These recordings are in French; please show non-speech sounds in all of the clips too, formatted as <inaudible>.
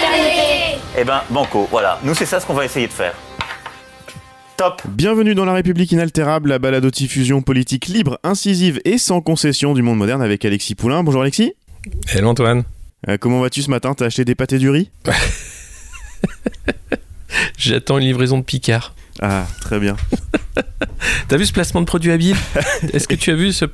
fraternité. Eh ben, banco, voilà. Nous, c'est ça ce qu'on va essayer de faire. Top Bienvenue dans La République inaltérable, la balado-diffusion politique libre, incisive et sans concession du monde moderne avec Alexis Poulain. Bonjour Alexis. Hello Antoine. Euh, comment vas-tu ce matin? T'as acheté des pâtés du riz? <laughs> J'attends une livraison de Picard. Ah, très bien. <laughs> T'as vu ce placement de produit habile? Est-ce que tu as vu ce...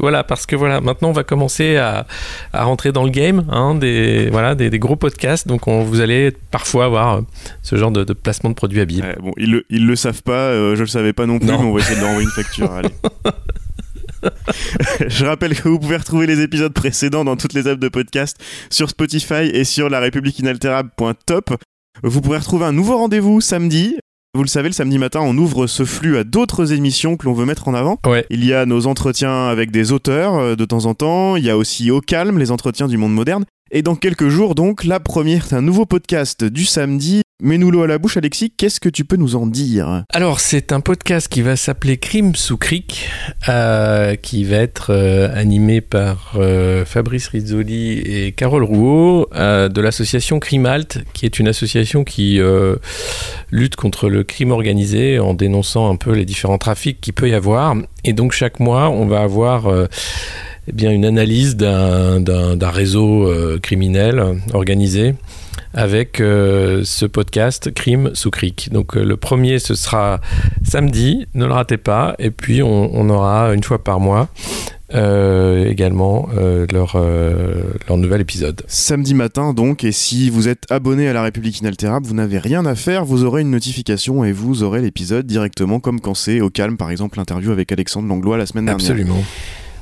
Voilà, parce que voilà, maintenant on va commencer à, à rentrer dans le game hein, des, voilà, des, des, gros podcasts. Donc on, vous allez parfois avoir euh, ce genre de, de placement de produit habile. Ouais, bon, ils le, ils le savent pas, euh, je le savais pas non plus, Non. mais on va essayer de leur envoyer une facture. allez. <laughs> Je rappelle que vous pouvez retrouver les épisodes précédents dans toutes les apps de podcast sur Spotify et sur la république inaltérable.top. Vous pourrez retrouver un nouveau rendez-vous samedi. Vous le savez, le samedi matin, on ouvre ce flux à d'autres émissions que l'on veut mettre en avant. Ouais. Il y a nos entretiens avec des auteurs euh, de temps en temps. Il y a aussi Au Calme, les entretiens du monde moderne. Et dans quelques jours, donc, la première d'un nouveau podcast du samedi. Mets-nous l'eau à la bouche, Alexis. Qu'est-ce que tu peux nous en dire? Alors c'est un podcast qui va s'appeler Crime sous cric, euh, qui va être euh, animé par euh, Fabrice Rizzoli et Carole Rouault de l'association Crimalt, qui est une association qui lutte contre le crime organisé en dénonçant un peu les différents trafics qu'il peut y avoir. Et donc chaque mois, on va avoir eh bien une analyse d'un d'un- d'un réseau euh, criminel euh, organisé avec euh, ce podcast Crime sous cric. Donc euh, le premier ce sera samedi, ne le ratez pas, et puis on, on aura une fois par mois euh, également leur, leur nouvel épisode. Samedi matin, donc, et si vous êtes abonné à la République inaltérable, vous n'avez rien à faire, vous aurez une notification et vous aurez l'épisode directement, comme quand c'est au calme, par exemple, l'interview avec Alexandre Langlois la semaine dernière. Absolument.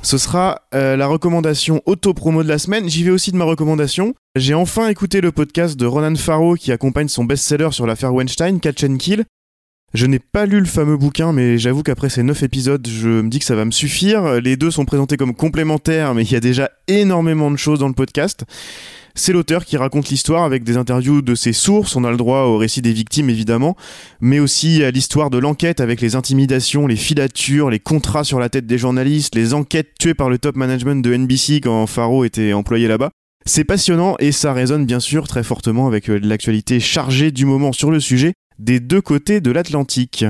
Ce sera euh, la recommandation auto-promo de la semaine. J'y vais aussi de ma recommandation. J'ai enfin écouté le podcast de Ronan Farrow qui accompagne son best-seller sur l'affaire Weinstein, Catch and Kill. Je n'ai pas lu le fameux bouquin, mais j'avoue qu'après ces 9 épisodes, je me dis que ça va me suffire. Les deux sont présentés comme complémentaires, mais il y a déjà énormément de choses dans le podcast. C'est l'auteur qui raconte l'histoire avec des interviews de ses sources, on a le droit au récit des victimes évidemment, mais aussi à l'histoire de l'enquête avec les intimidations, les filatures, les contrats sur la tête des journalistes, les enquêtes tuées par le top management de NBC quand Faro était employé là-bas. C'est passionnant et ça résonne bien sûr très fortement avec euh, l'actualité chargée du moment sur le sujet des deux côtés de l'Atlantique.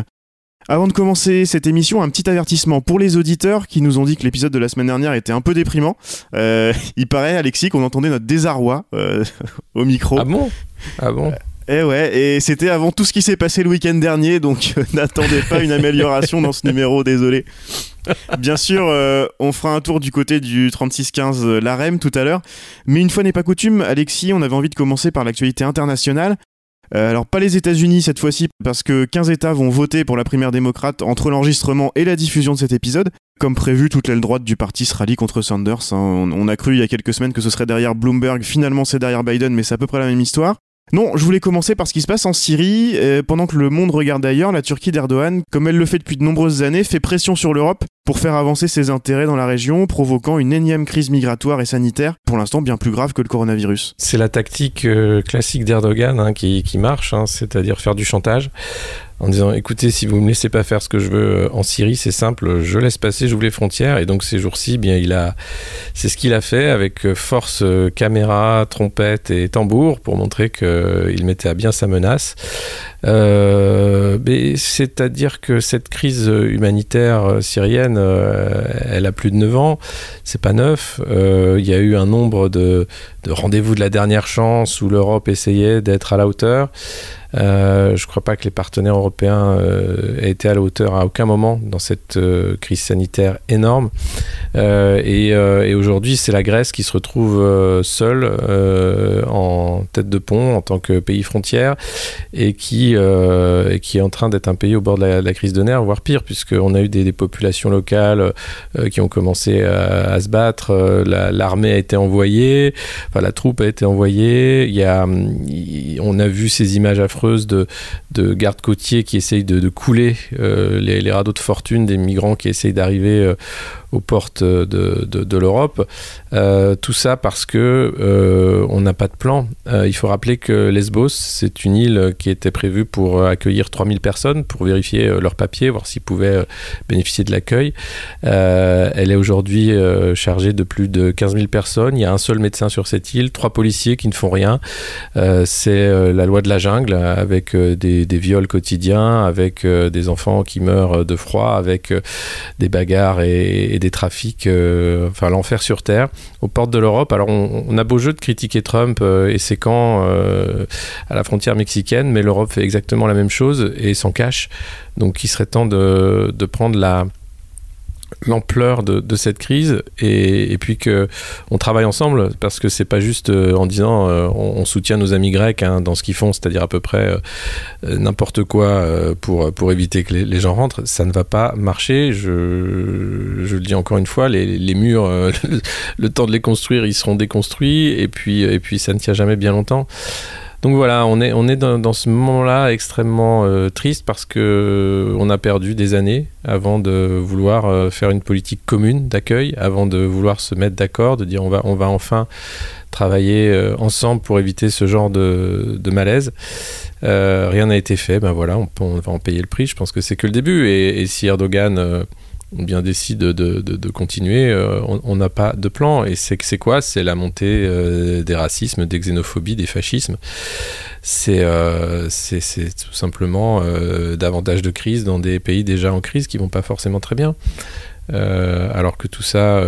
Avant de commencer cette émission, un petit avertissement pour les auditeurs qui nous ont dit que l'épisode de la semaine dernière était un peu déprimant. Euh, il paraît, Alexis, qu'on entendait notre désarroi euh, <laughs> au micro. Ah bon? Ah bon? Eh ouais, et c'était avant tout ce qui s'est passé le week-end dernier, donc <laughs> euh, n'attendez pas une amélioration dans ce numéro, désolé. Bien sûr, euh, on fera un tour du côté du 3615 euh, l'AREM tout à l'heure, mais une fois n'est pas coutume, Alexis, on avait envie de commencer par l'actualité internationale. Euh, alors pas les États-Unis cette fois-ci, parce que 15 États vont voter pour la primaire démocrate entre l'enregistrement et la diffusion de cet épisode. Comme prévu, toute l'aile droite du parti se rallie contre Sanders. hein. On, on a cru il y a quelques semaines que ce serait derrière Bloomberg, finalement c'est derrière Biden, mais c'est à peu près la même histoire. Non, je voulais commencer par ce qui se passe en Syrie. Euh, pendant que le monde regarde ailleurs, la Turquie d'Erdogan, comme elle le fait depuis de nombreuses années, fait pression sur l'Europe pour faire avancer ses intérêts dans la région, provoquant une énième crise migratoire et sanitaire, pour l'instant bien plus grave que le coronavirus. C'est la tactique euh, classique d'Erdogan hein, qui, marche, hein, c'est-à-dire faire du chantage en disant écoutez, si vous me laissez pas faire ce que je veux euh, en Syrie, c'est simple, je laisse passer, j'ouvre les frontières. Et donc ces jours-ci, bien il a, c'est ce qu'il a fait avec euh, force, euh, caméra, trompette et tambour pour montrer qu'il mettait à bien sa menace. C'est-à-dire que cette crise humanitaire syrienne, elle a plus de 9 ans, c'est pas neuf. Il y a eu un nombre de rendez-vous de la dernière chance où l'Europe essayait d'être à la hauteur. Euh, je ne crois pas que les partenaires européens euh, aient été à la hauteur à aucun moment dans cette euh, crise sanitaire énorme. Et aujourd'hui, c'est la Grèce qui se retrouve seule en tête de pont en tant que pays frontière et qui, est en train d'être un pays au bord de la, crise de nerfs, voire pire, puisqu'on a eu des, populations locales qui ont commencé à, se battre. la- L'armée a été envoyée, enfin la troupe a été envoyée. Il y a, on a vu ces images affreuses de, de gardes côtiers qui essayent de, couler les, les, radeaux de fortune des migrants qui essayent d'arriver aux portes de, l'Europe. Euh, tout ça parce que euh, on n'a pas de plan. Euh, il faut rappeler que Lesbos, c'est une île qui était prévue pour accueillir 3000 personnes, pour vérifier leurs papiers, voir s'ils pouvaient bénéficier de l'accueil. elle est aujourd'hui chargée de plus de 15 000 personnes. Il y a un seul médecin sur cette île, trois policiers qui ne font rien. c'est la loi de la jungle, avec des, des viols quotidiens, avec des enfants qui meurent de froid, avec des bagarres et, et des trafics, euh, enfin l'enfer sur Terre, aux portes de l'Europe. Alors on, a beau jeu de critiquer Trump euh, et ses camps euh, à la frontière mexicaine, mais l'Europe fait exactement la même chose et s'en cache. Donc il serait temps de, de prendre la l'ampleur de, cette crise et, puis que on travaille ensemble parce que c'est pas juste euh, en disant euh, on, soutient nos amis grecs hein, dans ce qu'ils font, c'est-à-dire à peu près euh, n'importe quoi pour, pour éviter que les, gens rentrent, ça ne va pas marcher. Je, je le dis encore une fois, les, les murs, <laughs> le temps de les construire, ils seront déconstruits et puis, et puis ça ne tient jamais bien longtemps. Donc voilà, on est, on est dans, ce moment-là extrêmement euh, triste parce que euh, on a perdu des années avant de vouloir euh, faire une politique commune d'accueil, avant de vouloir se mettre d'accord, de dire on va, on va enfin travailler ensemble pour éviter ce genre de, malaise. rien n'a été fait, ben voilà, on, va en payer le prix. Je pense que c'est que le début. Et si Erdogan bien décide de, continuer, euh, on n'a pas de plan. Et c'est quoi? C'est la montée euh, des racismes, des xénophobies, des fascismes. C'est euh, tout simplement davantage de crises dans des pays déjà en crise qui vont pas forcément très bien. alors que tout ça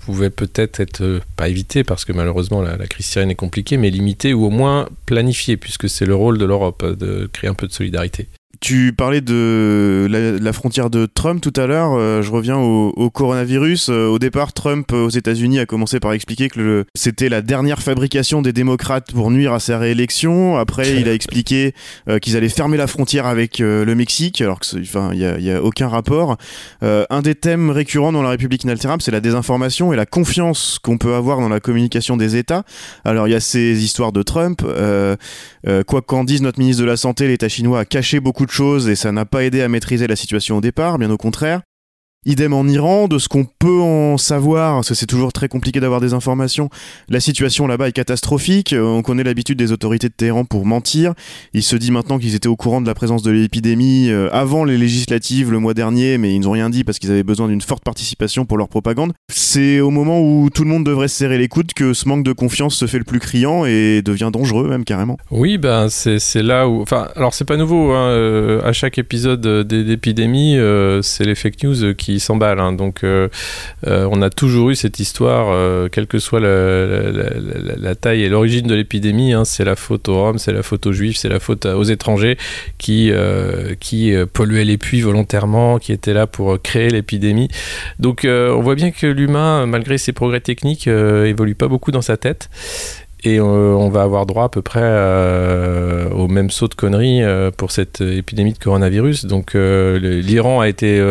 pouvait peut-être être, pas évité parce que malheureusement la, la, crise syrienne est compliquée, mais limité ou au moins planifié puisque c'est le rôle de l'Europe de créer un peu de solidarité. Tu parlais de la, frontière de Trump tout à l'heure. Euh, je reviens au, coronavirus. Euh, au départ, Trump euh, aux États-Unis a commencé par expliquer que c'était la dernière fabrication des démocrates pour nuire à sa réélection. Après, il a <laughs> expliqué qu'ils allaient fermer la frontière avec le Mexique, alors que, enfin, il y a, aucun rapport. un des thèmes récurrents dans la République inaltérable, c'est la désinformation et la confiance qu'on peut avoir dans la communication des États. Alors, il y a ces histoires de Trump. quoi qu'en dise notre ministre de la Santé, l'État chinois a caché beaucoup de et ça n'a pas aidé à maîtriser la situation au départ, bien au contraire. Idem en Iran, de ce qu'on peut en savoir, parce que c'est toujours très compliqué d'avoir des informations, la situation là-bas est catastrophique, euh, on connaît l'habitude des autorités de Téhéran pour mentir, il se dit maintenant qu'ils étaient au courant de la présence de l'épidémie euh, avant les législatives le mois dernier, mais ils n'ont rien dit parce qu'ils avaient besoin d'une forte participation pour leur propagande. C'est au moment où tout le monde devrait se serrer les coudes que ce manque de confiance se fait le plus criant et devient dangereux même carrément. Oui, ben c'est là où... Enfin, alors c'est pas nouveau, hein, euh, à chaque épisode d'épidémie, c'est les fake news qui s'emballe. Hein. Donc, euh, euh, on a toujours eu cette histoire, euh, quelle que soit la, taille et l'origine de l'épidémie. Hein. c'est la faute aux Roms, c'est la faute aux Juifs, c'est la faute aux étrangers qui, qui polluaient les puits volontairement, qui étaient là pour créer l'épidémie. Donc, on voit bien que l'humain, malgré ses progrès techniques, évolue pas beaucoup dans sa tête et euh, on va avoir droit à peu près euh, au même saut de conneries euh, pour cette épidémie de coronavirus. Donc l'Iran a été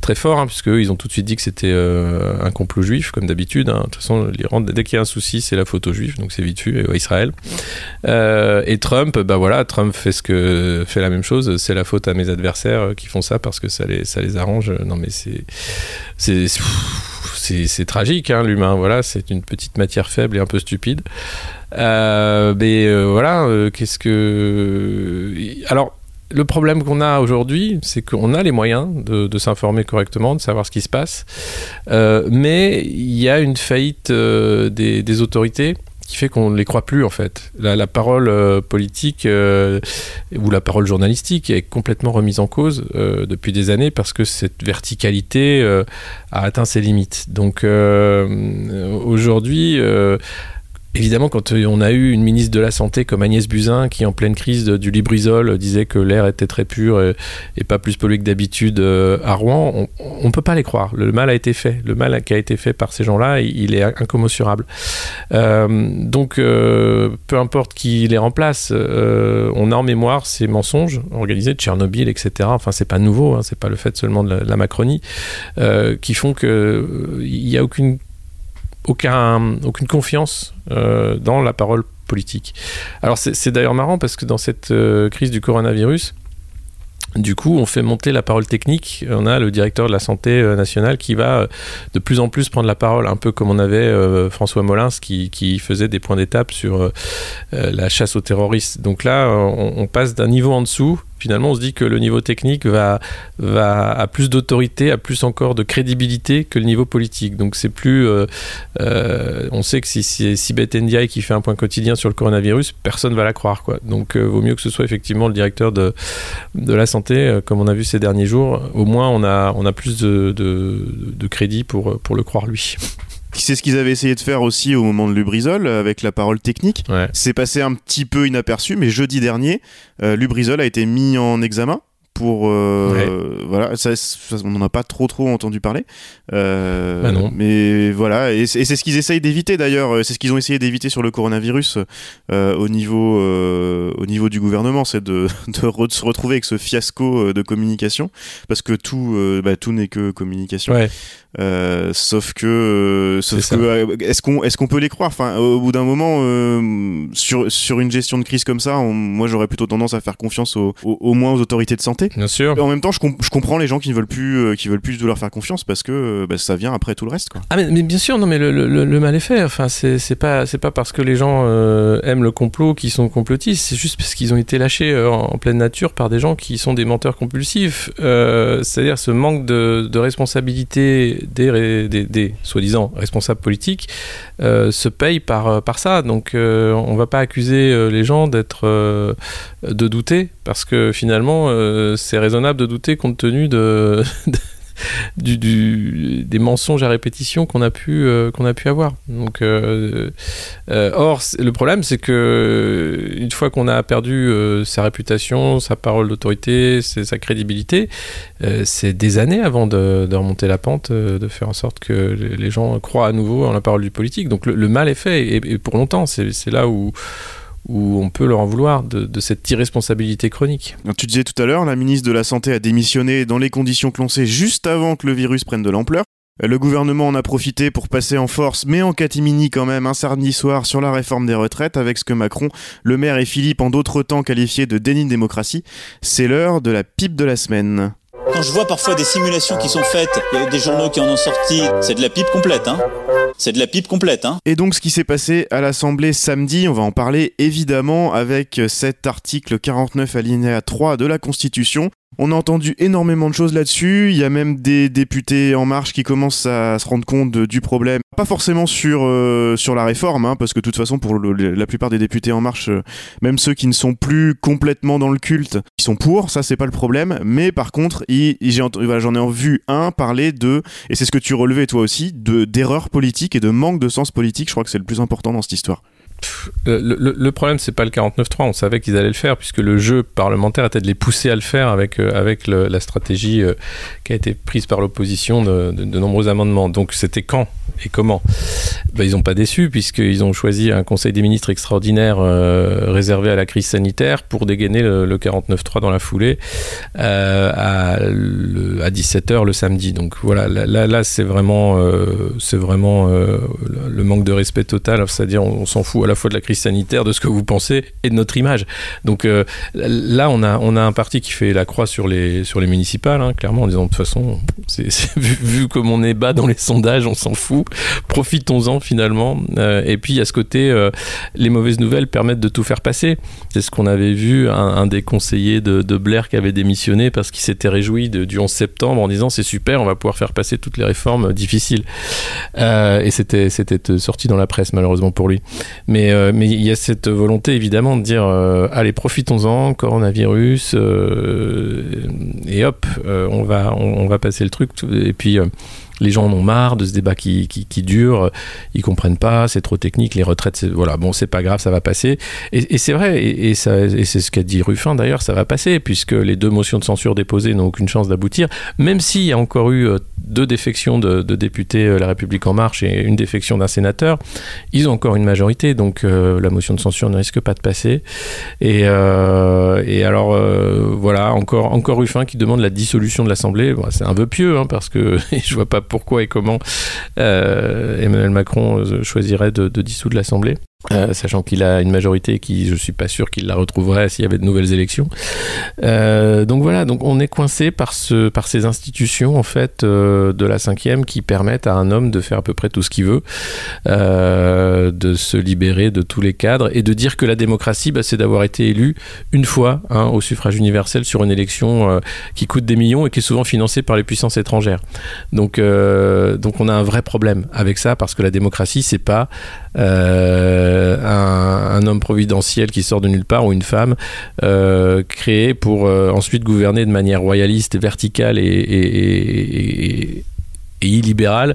très fort, hein, puisque ils ont tout de suite dit que c'était un complot juif, comme d'habitude. Hein. De toute façon, l'Iran, dès qu'il y a un souci, c'est la photo juif, donc c'est vite vu, et Israël. et Trump, bah voilà, Trump fait ce que fait la même chose. C'est la faute à mes adversaires qui font ça parce que ça les ça les arrange. Non mais c'est c'est tragique, hein, l'humain. Voilà, c'est une petite matière faible et un peu stupide. Euh, mais euh, voilà, euh, qu'est-ce que. Alors. Le problème qu'on a aujourd'hui, c'est qu'on a les moyens de, s'informer correctement, de savoir ce qui se passe, mais il y a une faillite des autorités qui fait qu'on ne les croit plus en fait. La, parole euh, politique euh, ou la parole journalistique est complètement remise en cause euh, depuis des années parce que cette verticalité a atteint ses limites. Donc aujourd'hui Évidemment, quand euh, on a eu une ministre de la Santé comme Agnès Buzyn, qui en pleine crise du Librisol disait que l'air était très pur et, pas plus pollué que d'habitude euh, à Rouen, on ne peut pas les croire. Le mal a été fait. Le mal qui a été fait par ces gens-là, il est incommensurable. Euh, donc, peu importe qui les remplace, on a en mémoire ces mensonges organisés de Tchernobyl, etc. Enfin, c'est pas nouveau, hein, c'est pas le fait seulement de la, la Macronie, qui font qu'il n'y a aucune aucun, aucune confiance euh, dans la parole politique. Alors c'est d'ailleurs marrant parce que dans cette euh, crise du coronavirus, du coup, on fait monter la parole technique. On a le directeur de la santé euh, nationale qui va de plus en plus prendre la parole, un peu comme on avait François Molins qui, faisait des points d'étape sur la chasse aux terroristes. Donc là, on passe d'un niveau en dessous finalement, on se dit que le niveau technique va, a plus d'autorité, a plus encore de crédibilité que le niveau politique. Donc c'est plus, euh, euh, on sait que si c'est Ndiaye qui fait un point quotidien sur le coronavirus, personne va la croire, quoi. Donc euh, vaut mieux que ce soit effectivement le directeur de, la santé, comme on a vu ces derniers jours. Au moins, on a, on a plus de, crédit pour le croire lui. C'est ce qu'ils avaient essayé de faire aussi au moment de Lubrizol avec la parole technique. C'est passé un petit peu inaperçu, mais jeudi dernier, euh, Lubrizol a été mis en examen pour euh, voilà ça, on n'en a pas trop trop entendu parler. Euh, bah non. mais voilà et, c'est ce qu'ils essayent d'éviter d'ailleurs. C'est ce qu'ils ont essayé d'éviter sur le coronavirus au niveau au niveau du gouvernement c'est de, <laughs> de se retrouver avec ce fiasco de communication. Parce que tout bah, tout n'est que communication. Ouais. Euh, sauf que, euh, sauf que euh, est-ce qu'on est-ce qu'on peut les croire? Enfin, au bout d'un moment, sur sur une gestion de crise comme ça, moi j'aurais plutôt tendance à faire confiance au, au, moins aux autorités de santé. Bien sûr. en même temps, je, je, comprends les gens qui ne veulent plus qui veulent plus de leur faire confiance parce que bah, ça vient après tout le reste. Quoi. Ah mais, mais, bien sûr, non mais le, le, mal est fait. Enfin, c'est pas c'est pas parce que les gens aiment le complot qu'ils sont complotistes. C'est juste parce qu'ils ont été lâchés en, pleine nature par des gens qui sont des menteurs compulsifs. C'est-à-dire ce manque de, de responsabilité des, des, soi-disant responsables politiques euh, se payent par, euh, par ça. Donc euh, on ne va pas accuser les gens d'être de douter parce que finalement c'est raisonnable de douter compte tenu de <laughs> des mensonges à répétition qu'on a pu euh, qu'on a pu avoir. Donc, euh, euh, or, le problème, c'est que une fois qu'on a perdu sa réputation, sa parole d'autorité, sa crédibilité, c'est des années avant de, remonter la pente, de faire en sorte que les gens croient à nouveau en la parole du politique. Donc, le, mal est fait et pour longtemps. C'est là où où on peut leur en vouloir de, cette irresponsabilité chronique. tu disais tout à l'heure, la ministre de la Santé a démissionné dans les conditions que l'on sait juste avant que le virus prenne de l'ampleur. Le gouvernement en a profité pour passer en force, mais en catimini quand même, un samedi soir sur la réforme des retraites, avec ce que Macron, Le Maire et Philippe en d'autres temps qualifiés de déni de démocratie. C'est l'heure de la pipe de la semaine. Quand je vois parfois des simulations qui sont faites, des journaux qui en ont sorti, c'est de la pipe complète, hein. C'est de la pipe complète, hein. Et donc ce qui s'est passé à l'Assemblée samedi, on va en parler évidemment avec cet article 49 alinéa 3 de la Constitution on a entendu énormément de choses là-dessus. Il y a même des députés en marche qui commencent à se rendre compte du problème. Pas forcément sur, euh, sur la réforme, hein, parce que de toute façon, pour la plupart des députés en marche, euh, même ceux qui ne sont plus complètement dans le culte, ils sont pour, ça c'est pas le problème. Mais par contre, j'en ai vu un parler de, et c'est ce que tu relevais toi aussi, d'erreurs politiques et de manque de sens politique. Je crois que c'est le plus important dans cette histoire le, problème, c'est pas le 49.3. On savait qu'ils allaient le faire, puisque le jeu parlementaire était de les pousser à le faire avec, euh, avec la stratégie euh, qui a été prise par l'opposition de, de, nombreux amendements. Donc, c'était quand et comment? Ben, Ils n'ont pas déçu, puisqu'ils ont choisi un Conseil des ministres extraordinaire euh, réservé à la crise sanitaire pour dégainer le, 49.3 dans la foulée à, à 17h le samedi. Donc, voilà, là, c'est vraiment, c'est vraiment le manque de respect total. C'est-à-dire, on s'en fout à la fois de la crise sanitaire, de ce que vous pensez et de notre image. Donc euh, là, on a, on a un parti qui fait la croix sur les, sur les municipales, hein, clairement, en disant de toute façon, <laughs> vu, comme on est bas dans les sondages, on s'en fout. Profitons-en finalement. Euh, et puis à ce côté, euh, les mauvaises nouvelles permettent de tout faire passer. C'est ce qu'on avait vu, un, des conseillers de, Blair qui avait démissionné parce qu'il s'était réjoui du 11 septembre en disant c'est super, on va pouvoir faire passer toutes les réformes difficiles. et c'était, c'était sorti dans la presse malheureusement pour lui. Mais euh, mais il y a cette volonté évidemment de dire euh, allez profitons-en coronavirus euh, et hop on va on, va passer le truc. Et puis les gens en ont marre de ce débat qui, qui, dure, ils comprennent pas, c'est trop technique, les retraites, voilà, bon, c'est pas grave, ça va passer. Et, c'est vrai, et, c'est ce qu'a dit Ruffin d'ailleurs, ça va passer, puisque les deux motions de censure déposées n'ont aucune chance d'aboutir, même s'il y a encore eu euh, deux défections de, députés euh, La République En Marche et une défection d'un sénateur, ils ont encore une majorité, donc euh, la motion de censure ne risque pas de passer. Et, et alors, voilà, encore, encore Ruffin qui demande la dissolution de l'Assemblée, c'est un vœu pieux, hein, parce que <laughs> je vois pas pourquoi et comment euh, Emmanuel Macron euh, choisirait de, dissoudre l'Assemblée. Euh, sachant qu'il a une majorité qui, je suis pas sûr qu'il la retrouverait s'il y avait de nouvelles élections. Euh, donc voilà, donc on est coincé par ce, par ces institutions en fait euh, de la cinquième qui permettent à un homme de faire à peu près tout ce qu'il veut, de se libérer de tous les cadres et de dire que la démocratie, bah, c'est d'avoir été élu une fois hein, au suffrage universel sur une élection qui coûte des millions et qui est souvent financée par les puissances étrangères. Donc, donc on a un vrai problème avec ça parce que la démocratie, c'est pas euh, un, homme providentiel qui sort de nulle part ou une femme euh, créée pour euh, ensuite gouverner de manière royaliste, verticale et, et et illibérale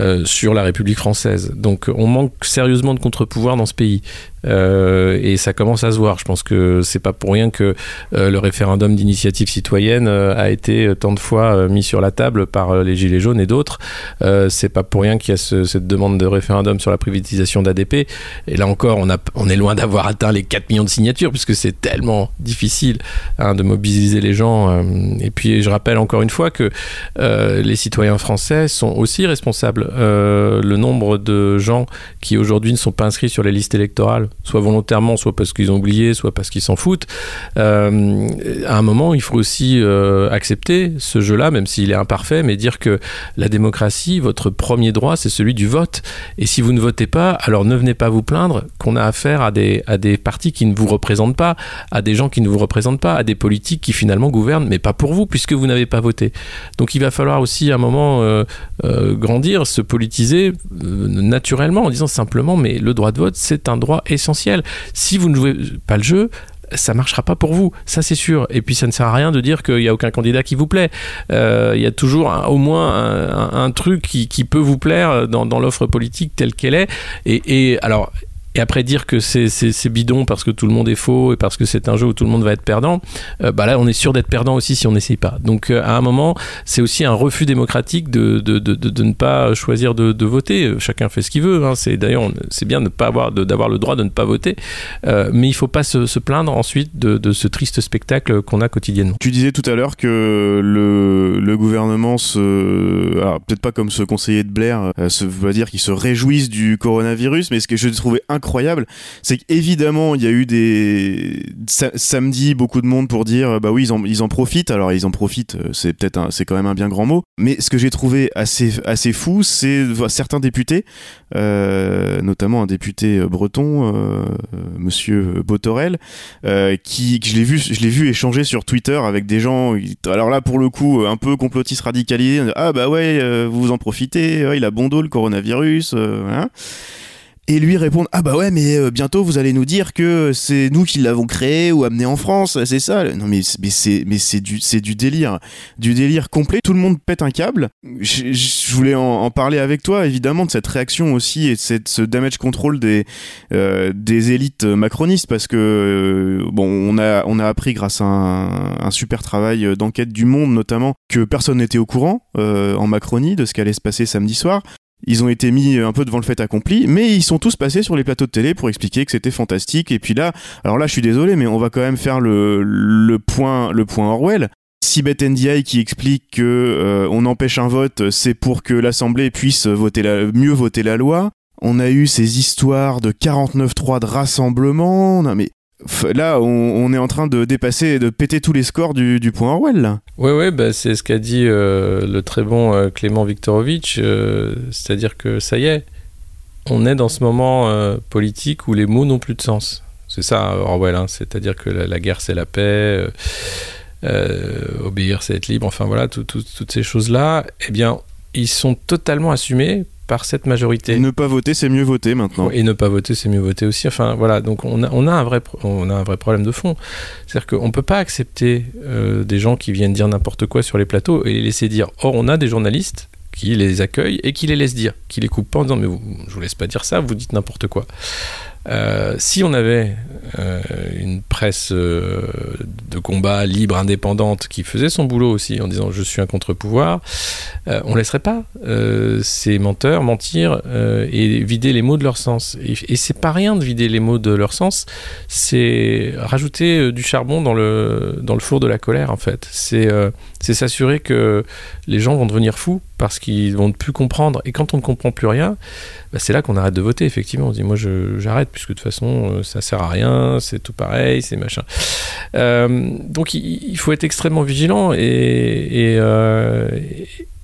euh, sur la République française. Donc on manque sérieusement de contre-pouvoir dans ce pays. Euh, et ça commence à se voir. Je pense que c'est pas pour rien que euh, le référendum d'initiative citoyenne a été tant de fois mis sur la table par les Gilets jaunes et d'autres. C'est pas pour rien qu'il y a ce- cette demande de référendum sur la privatisation d'ADP. Et là encore, on, est loin d'avoir atteint les 4 millions de signatures puisque c'est tellement difficile hein, de mobiliser les gens. et puis je rappelle encore une fois que les citoyens français sont aussi responsables. Euh, le nombre de gens qui aujourd'hui ne sont pas inscrits sur les listes électorales, soit volontairement, soit parce qu'ils ont oublié, soit parce qu'ils s'en foutent, euh, à un moment, il faut aussi euh, accepter ce jeu-là, même s'il est imparfait, mais dire que la démocratie, votre premier droit, c'est celui du vote. Et si vous ne votez pas, alors ne venez pas vous plaindre qu'on a affaire à des, à des partis qui ne vous représentent pas, à des gens qui ne vous représentent pas, à des politiques qui finalement gouvernent, mais pas pour vous, puisque vous n'avez pas voté. Donc il va falloir aussi à un moment euh, grandir, se politiser euh, naturellement en disant simplement, mais le droit de vote, c'est un droit essentiel. Si vous ne jouez pas le jeu, ça marchera pas pour vous, ça c'est sûr. Et puis ça ne sert à rien de dire qu'il n'y a aucun candidat qui vous plaît. Euh, Il y a toujours au moins un, truc qui, peut vous plaire dans, l'offre politique telle qu'elle est. Et alors. Et après dire que c'est- bidon parce que tout le monde est faux et parce que c'est un jeu où tout le monde va être perdant, euh, bah là on est sûr d'être perdant aussi si on n'essaye pas. Donc euh, à un moment, c'est aussi un refus démocratique de, ne pas choisir de, voter. Euh, Chacun fait ce qu'il veut. Hein. D'ailleurs c'est bien de ne pas d'avoir le droit de ne pas voter, mais il faut pas se, plaindre ensuite de, ce triste spectacle qu'on a quotidiennement. Tu disais tout à l'heure que le, gouvernement se. Alors, peut-être pas comme ce conseiller de Blair, se, va dire qu'il se réjouissent du coronavirus, mais ce que je trouvais incroyable, c'est qu'évidemment, il y a eu des. sa- samedi, beaucoup de monde pour dire, bah oui, ils en, profitent. Alors, ils en profitent, euh, c'est peut-être c'est quand même un bien grand mot. Mais ce que j'ai trouvé assez, assez fou, c'est certains députés, euh, notamment un député euh, breton, monsieur Botorel, qui je l'ai vu je l'ai vu échanger sur Twitter avec des gens alors là pour le coup un peu complotistes radicalisés ah bah ouais vous en profitez il a bon dos le coronavirus voilà. Et lui répondre ah bah ouais mais euh, bientôt vous allez nous dire que c'est nous qui l'avons créé ou amené en France c'est ça. Non mais mais c'est mais c'est du c'est du délire. Du délire complet. Tout le monde pète un câble. Je, je voulais en, en parler avec toi évidemment de cette réaction aussi et de cette, ce damage control des euh, des élites macronistes parce que euh, bon on a on a appris grâce à un, un super travail d'enquête du Monde notamment que personne n'était au courant euh, en Macronie de ce qu'allait se passer samedi soir. Ils ont été mis un peu devant le fait accompli, mais ils sont tous passés sur les plateaux de télé pour expliquer que c'était fantastique. Et puis là, alors là, je suis désolé, mais on va quand même faire le, le point le point Orwell. Sibeth Ndiaye qui explique que euh, on empêche un vote, c'est pour que l'Assemblée puisse voter la, mieux voter la loi. On a eu ces histoires de 49-3 de rassemblement. Non, mais là, on, est en train de dépasser, de péter tous les scores du, point Orwell. Oui, ouais, bah, c'est ce qu'a dit euh, le très bon euh, Clément Viktorovitch, euh, c'est-à-dire que ça y est, on est dans ce moment politique où les mots n'ont plus de sens. C'est ça, Orwell, hein, c'est-à-dire que la, guerre c'est la paix, obéir c'est être libre, enfin voilà, tout- tout- toutes ces choses-là, eh bien, ils sont totalement assumés par cette majorité. Ne pas voter, c'est mieux voter maintenant. Et ne pas voter, c'est mieux voter aussi. Enfin, voilà. Donc, on a, on a, un, vrai, on a un vrai problème de fond. C'est-à-dire qu'on ne peut pas accepter euh, des gens qui viennent dire n'importe quoi sur les plateaux et les laisser dire. Or, on a des journalistes qui les accueillent et qui les laissent dire, qui les coupent pas en disant Mais vous, je vous laisse pas dire ça, vous dites n'importe quoi. Euh, si on avait euh, une presse euh, de combat libre, indépendante, qui faisait son boulot aussi en disant je suis un contre-pouvoir, on laisserait pas ces menteurs mentir et vider les mots de leur sens. Et, et c'est pas rien de vider les mots de leur sens, c'est rajouter du charbon dans le, dans le four de la colère en fait. C'est s'assurer que les gens vont devenir fous parce qu'ils vont ne plus comprendre. Et quand on comprend plus rien, bah, c'est là qu'on arrête de voter, effectivement. On dit, moi, j'arrête. puisque de toute façon, ça sert à rien, c'est tout pareil, c'est machin. donc il, faut être extrêmement vigilant et,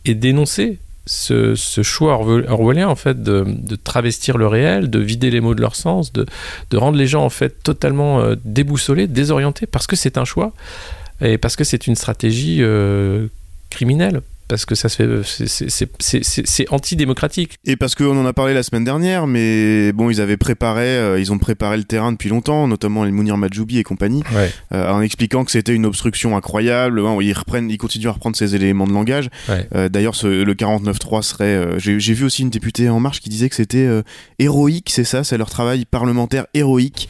et, dénoncer ce, choix orwellien en fait de, travestir le réel, de vider les mots de leur sens, de, de rendre les gens en fait totalement déboussolés, désorientés, parce que c'est un choix et parce que c'est une stratégie criminelle parce que ça se fait, c'est antidémocratique. Et parce qu'on en a parlé la semaine dernière, mais bon, ils avaient préparé, euh, ils ont préparé le terrain depuis longtemps, notamment les Mounir Majoubi et compagnie, euh, en expliquant que c'était une obstruction incroyable. Hein, ils reprennent, ils continuent à reprendre ces éléments de langage. Euh, d'ailleurs, le 49.3 serait, j'ai vu aussi une députée En Marche qui disait que c'était héroïque, c'est ça, c'est leur travail parlementaire héroïque.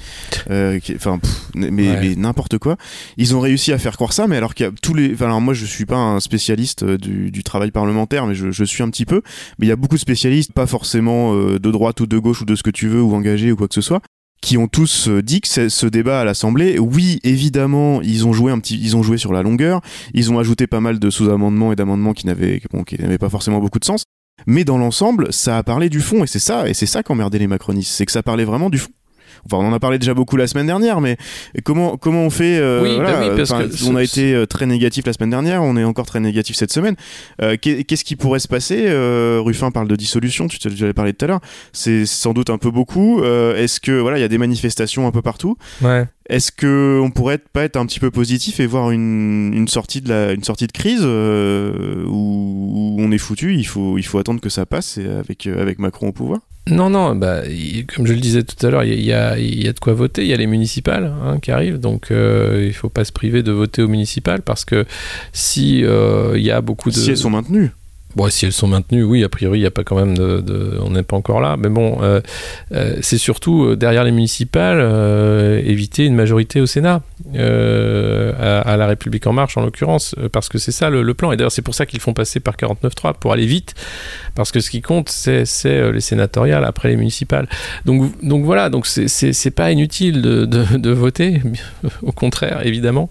Enfin, mais, n'importe quoi. Ils ont réussi à faire croire ça, mais alors a tous les, alors moi je suis pas un spécialiste du du, travail parlementaire, mais je, suis un petit peu. Mais il y a beaucoup de spécialistes, pas forcément euh, de droite ou de gauche ou de ce que tu veux ou engagés ou quoi que ce soit, qui ont tous euh, dit que ce débat à l'Assemblée, oui, évidemment, ils ont joué un petit, ils ont joué sur la longueur, ils ont ajouté pas mal de sous-amendements et d'amendements qui n'avaient, qui n'avaient pas forcément beaucoup de sens. Mais dans l'ensemble, ça a parlé du fond et c'est ça, et c'est ça qu'emmerdait les macronistes, c'est que ça parlait vraiment du fond. Enfin, on en a parlé déjà beaucoup la semaine dernière, mais comment comment on fait euh, oui, bah parce On a été euh, très négatif la semaine dernière, on est encore très négatif cette semaine. Euh, qu'est-ce qui pourrait se passer Ruffin parle de dissolution, tu t'en parlé tout à l'heure. C'est sans doute un peu beaucoup. Est-ce que voilà, il y a des manifestations un peu partout Ouais. Est-ce que on pourrait pas être un petit peu positif et voir une, une sortie de la une sortie de crise où, on est foutu Il faut il faut attendre que ça passe avec avec Macron au pouvoir? Non, non, bah, comme je le disais tout à l'heure, il y, a, de quoi voter. Il y a les municipales hein, qui arrivent, donc euh, il ne faut pas se priver de voter aux municipales parce que si euh, il y a beaucoup de. Si elles sont maintenues. Bon, si elles sont maintenues, oui, a priori, il n'y a pas quand même de, on n'est pas encore là. Mais bon, euh, euh, c'est surtout euh, derrière les municipales éviter une majorité au Sénat, à, la République en marche en l'occurrence, parce que c'est ça le, plan. Et d'ailleurs, c'est pour ça qu'ils font passer par 49.3 pour aller vite, parce que ce qui compte, c'est les sénatoriales après les municipales. Donc, donc voilà, donc c'est pas inutile de, de, voter, <laughs> au contraire, évidemment,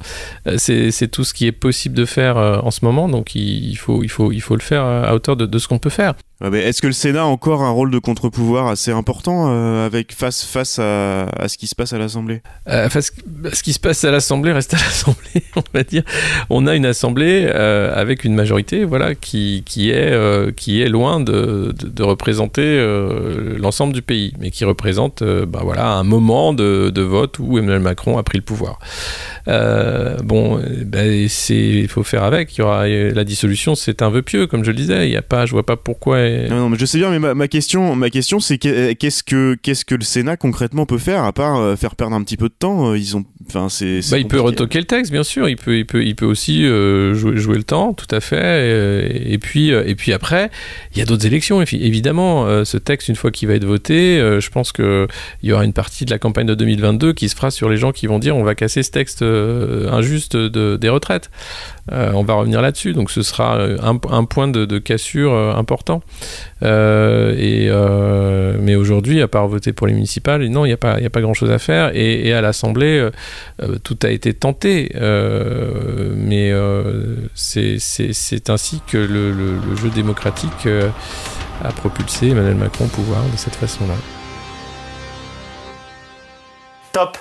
c'est tout ce qui est possible de faire en ce moment. Donc il, faut, il faut, il faut le faire à hauteur de, ce qu'on peut faire. Est-ce que le Sénat a encore un rôle de contre-pouvoir assez important euh, avec face face à, ce qui se passe à l'Assemblée? Euh, Ce qui se passe à l'Assemblée reste à l'Assemblée, <laughs> on va dire. On a une Assemblée euh, avec une majorité, voilà, qui, qui est qui est loin de, de, représenter l'ensemble du pays, mais qui représente, bah, voilà, un moment de, de, vote où Emmanuel Macron a pris le pouvoir. bon, c'est il faut faire avec. Il y aura la dissolution, c'est un vœu pieux, comme je le disais. Il y a pas, je vois pas pourquoi non, mais je sais bien, mais ma, question, ma question, c'est qu'est-ce que qu'est-ce que le Sénat concrètement peut faire à part euh, faire perdre un petit peu de temps euh, Ils ont, enfin, c'est. Bah, il peut retoquer le texte, bien sûr. Il peut, il peut, il peut aussi euh, jouer, jouer, le temps, tout à fait. Et, puis, et puis après, il y a d'autres élections. Évidemment, ce texte, une fois qu'il va être voté, je pense que il y aura une partie de la campagne de 2022 qui se fera sur les gens qui vont dire on va casser ce texte injuste de, des retraites. on va revenir là-dessus. Donc, ce sera un, un point de, de cassure important. Euh, et, euh, mais aujourd'hui, à part voter pour les municipales, non, il n'y a pas, a pas grand-chose à faire. Et, à l'Assemblée, euh, tout a été tenté, mais c'est ainsi que le, le jeu démocratique a propulsé Emmanuel Macron au pouvoir de cette façon-là. Top